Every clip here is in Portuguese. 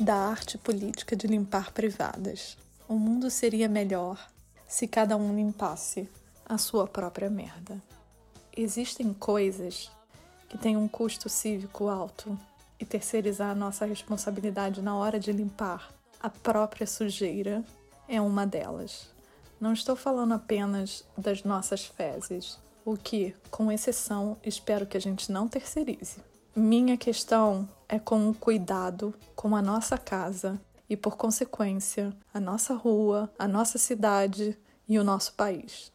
da arte política de limpar privadas. O mundo seria melhor se cada um limpasse a sua própria merda. Existem coisas que têm um custo cívico alto e terceirizar a nossa responsabilidade na hora de limpar a própria sujeira é uma delas. Não estou falando apenas das nossas fezes, o que, com exceção, espero que a gente não terceirize. Minha questão é com o cuidado com a nossa casa e, por consequência, a nossa rua, a nossa cidade e o nosso país.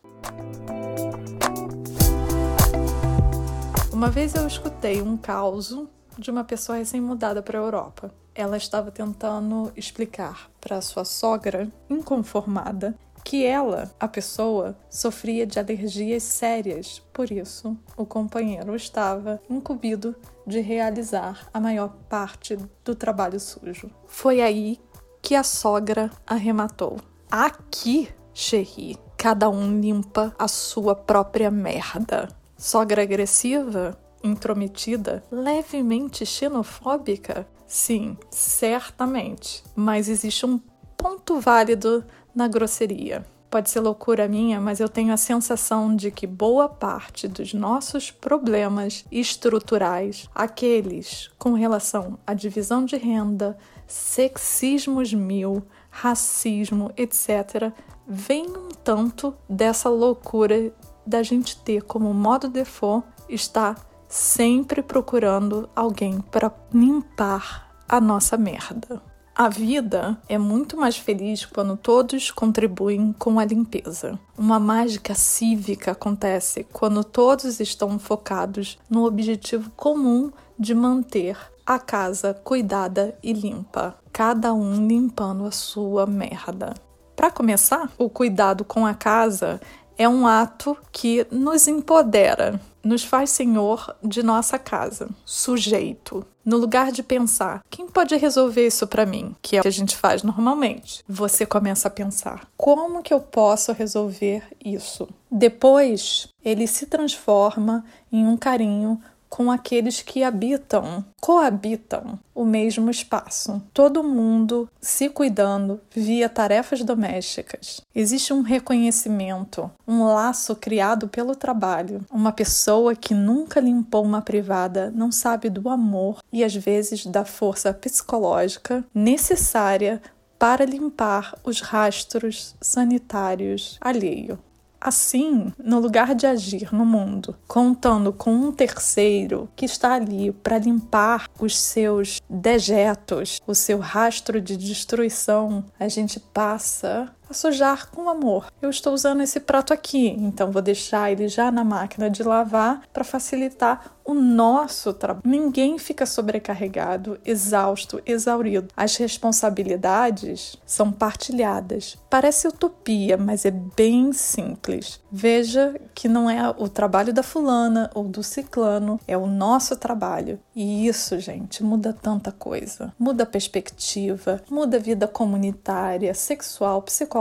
Uma vez eu escutei um caos de uma pessoa recém-mudada para a Europa. Ela estava tentando explicar para sua sogra, inconformada, que ela, a pessoa, sofria de alergias sérias. Por isso, o companheiro estava incumbido de realizar a maior parte do trabalho sujo. Foi aí que a sogra arrematou. Aqui, Xerri, cada um limpa a sua própria merda. Sogra agressiva, intrometida, levemente xenofóbica? Sim, certamente. Mas existe um ponto válido na grosseria. Pode ser loucura minha, mas eu tenho a sensação de que boa parte dos nossos problemas estruturais, aqueles com relação à divisão de renda, sexismos mil, racismo, etc., vem um tanto dessa loucura da gente ter como modo default estar sempre procurando alguém para limpar a nossa merda. A vida é muito mais feliz quando todos contribuem com a limpeza. Uma mágica cívica acontece quando todos estão focados no objetivo comum de manter a casa cuidada e limpa, cada um limpando a sua merda. Para começar, o cuidado com a casa é um ato que nos empodera, nos faz senhor de nossa casa, sujeito. No lugar de pensar, quem pode resolver isso para mim? Que é o que a gente faz normalmente. Você começa a pensar, como que eu posso resolver isso? Depois, ele se transforma em um carinho com aqueles que habitam, coabitam o mesmo espaço. Todo mundo se cuidando via tarefas domésticas. Existe um reconhecimento, um laço criado pelo trabalho. Uma pessoa que nunca limpou uma privada não sabe do amor e às vezes da força psicológica necessária para limpar os rastros sanitários alheio. Assim, no lugar de agir no mundo, contando com um terceiro que está ali para limpar os seus dejetos, o seu rastro de destruição, a gente passa a sujar com amor. Eu estou usando esse prato aqui, então vou deixar ele já na máquina de lavar para facilitar o nosso trabalho. Ninguém fica sobrecarregado, exausto, exaurido. As responsabilidades são partilhadas. Parece utopia, mas é bem simples. Veja que não é o trabalho da fulana ou do ciclano, é o nosso trabalho. E isso, gente, muda tanta coisa. Muda a perspectiva, muda a vida comunitária, sexual, psicológica,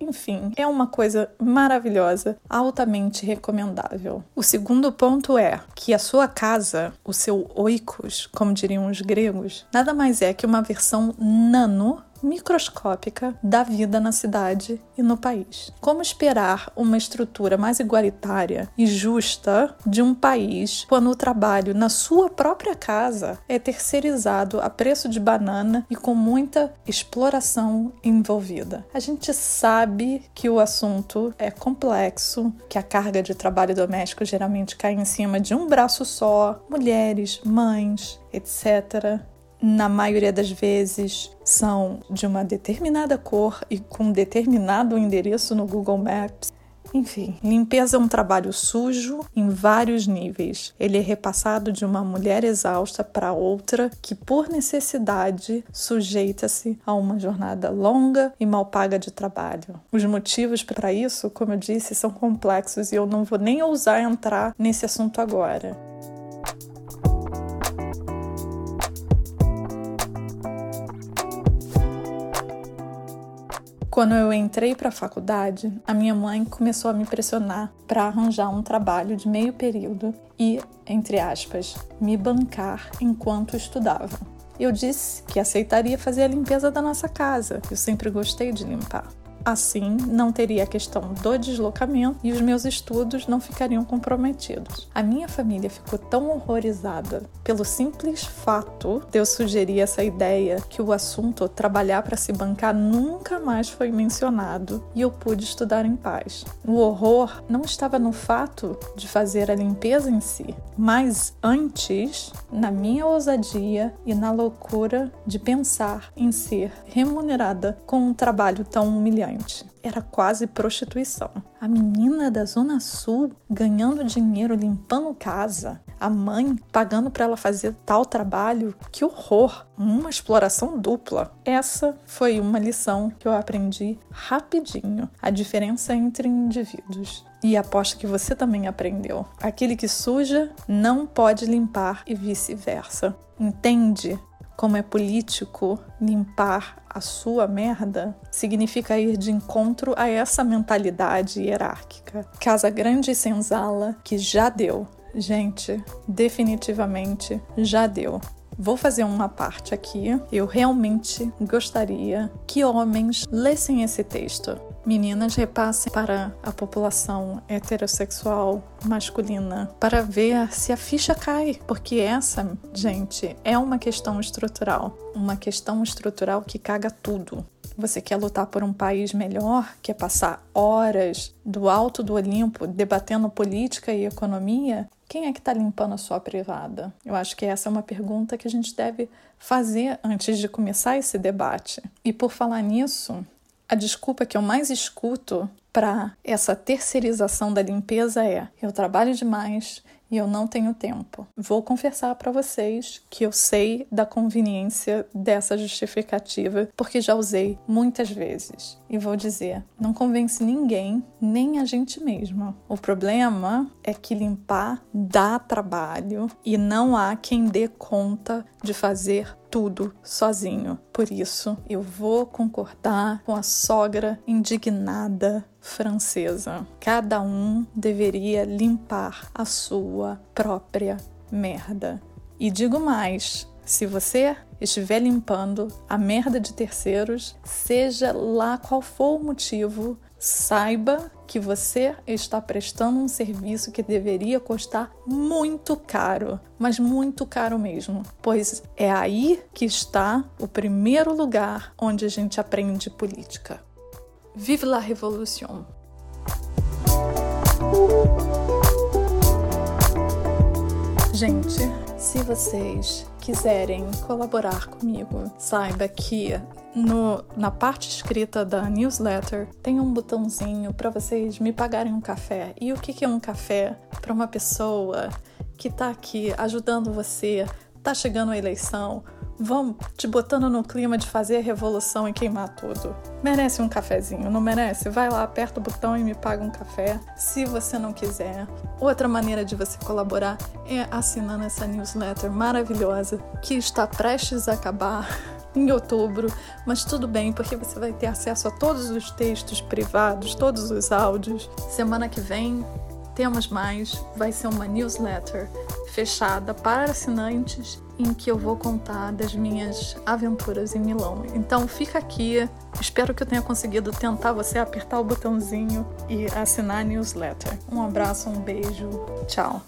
enfim, é uma coisa maravilhosa, altamente recomendável. O segundo ponto é que a sua casa, o seu oikos, como diriam os gregos, nada mais é que uma versão nano microscópica da vida na cidade e no país. Como esperar uma estrutura mais igualitária e justa de um país quando o trabalho na sua própria casa é terceirizado a preço de banana e com muita exploração envolvida? A gente sabe que o assunto é complexo, que a carga de trabalho doméstico geralmente cai em cima de um braço só, mulheres, mães, etc na maioria das vezes são de uma determinada cor e com determinado endereço no Google Maps. Enfim, limpeza é um trabalho sujo em vários níveis. Ele é repassado de uma mulher exausta para outra que, por necessidade, sujeita-se a uma jornada longa e mal paga de trabalho. Os motivos para isso, como eu disse, são complexos e eu não vou nem ousar entrar nesse assunto agora. Quando eu entrei para a faculdade, a minha mãe começou a me pressionar para arranjar um trabalho de meio período e, entre aspas, me bancar enquanto estudava. Eu disse que aceitaria fazer a limpeza da nossa casa. Eu sempre gostei de limpar. Assim, não teria a questão do deslocamento e os meus estudos não ficariam comprometidos. A minha família ficou tão horrorizada pelo simples fato de eu sugerir essa ideia que o assunto trabalhar para se bancar nunca mais foi mencionado e eu pude estudar em paz. O horror não estava no fato de fazer a limpeza em si, mas antes na minha ousadia e na loucura de pensar em ser remunerada com um trabalho tão humilhante. Era quase prostituição. A menina da Zona Sul ganhando dinheiro limpando casa, a mãe pagando para ela fazer tal trabalho. Que horror! Uma exploração dupla. Essa foi uma lição que eu aprendi rapidinho. A diferença entre indivíduos. E aposto que você também aprendeu. Aquele que suja não pode limpar e vice-versa. Entende como é político limpar a sua merda, significa ir de encontro a essa mentalidade hierárquica. Casa Grande e Senzala, que já deu. Gente, definitivamente já deu. Vou fazer uma parte aqui. Eu realmente gostaria que homens lessem esse texto meninas repassem para a população heterossexual masculina para ver se a ficha cai, porque essa, gente, é uma questão estrutural, uma questão estrutural que caga tudo. Você quer lutar por um país melhor? Quer passar horas do alto do Olimpo debatendo política e economia? Quem é que está limpando a sua privada? Eu acho que essa é uma pergunta que a gente deve fazer antes de começar esse debate. E por falar nisso, a desculpa que eu mais escuto para essa terceirização da limpeza é: eu trabalho demais e eu não tenho tempo. Vou confessar para vocês que eu sei da conveniência dessa justificativa, porque já usei muitas vezes. E vou dizer: não convence ninguém, nem a gente mesma. O problema é que limpar dá trabalho e não há quem dê conta de fazer tudo sozinho. Por isso, eu vou concordar com a sogra indignada francesa. Cada um deveria limpar a sua própria merda. E digo mais: se você estiver limpando a merda de terceiros, seja lá qual for o motivo, saiba que você está prestando um serviço que deveria custar muito caro, mas muito caro mesmo, pois é aí que está o primeiro lugar onde a gente aprende política. Vive la révolution! Gente, se vocês quiserem colaborar comigo, saiba que no, na parte escrita da newsletter tem um botãozinho para vocês me pagarem um café. E o que, que é um café para uma pessoa que está aqui ajudando você, tá chegando a eleição, vão te botando no clima de fazer a revolução e queimar tudo. Merece um cafezinho, não merece? Vai lá, aperta o botão e me paga um café, se você não quiser. Outra maneira de você colaborar é assinando essa newsletter maravilhosa que está prestes a acabar em outubro, mas tudo bem, porque você vai ter acesso a todos os textos privados, todos os áudios. Semana que vem temos mais, vai ser uma newsletter fechada para assinantes em que eu vou contar das minhas aventuras em Milão. Então fica aqui, espero que eu tenha conseguido tentar você apertar o botãozinho e assinar a newsletter. Um abraço, um beijo, tchau.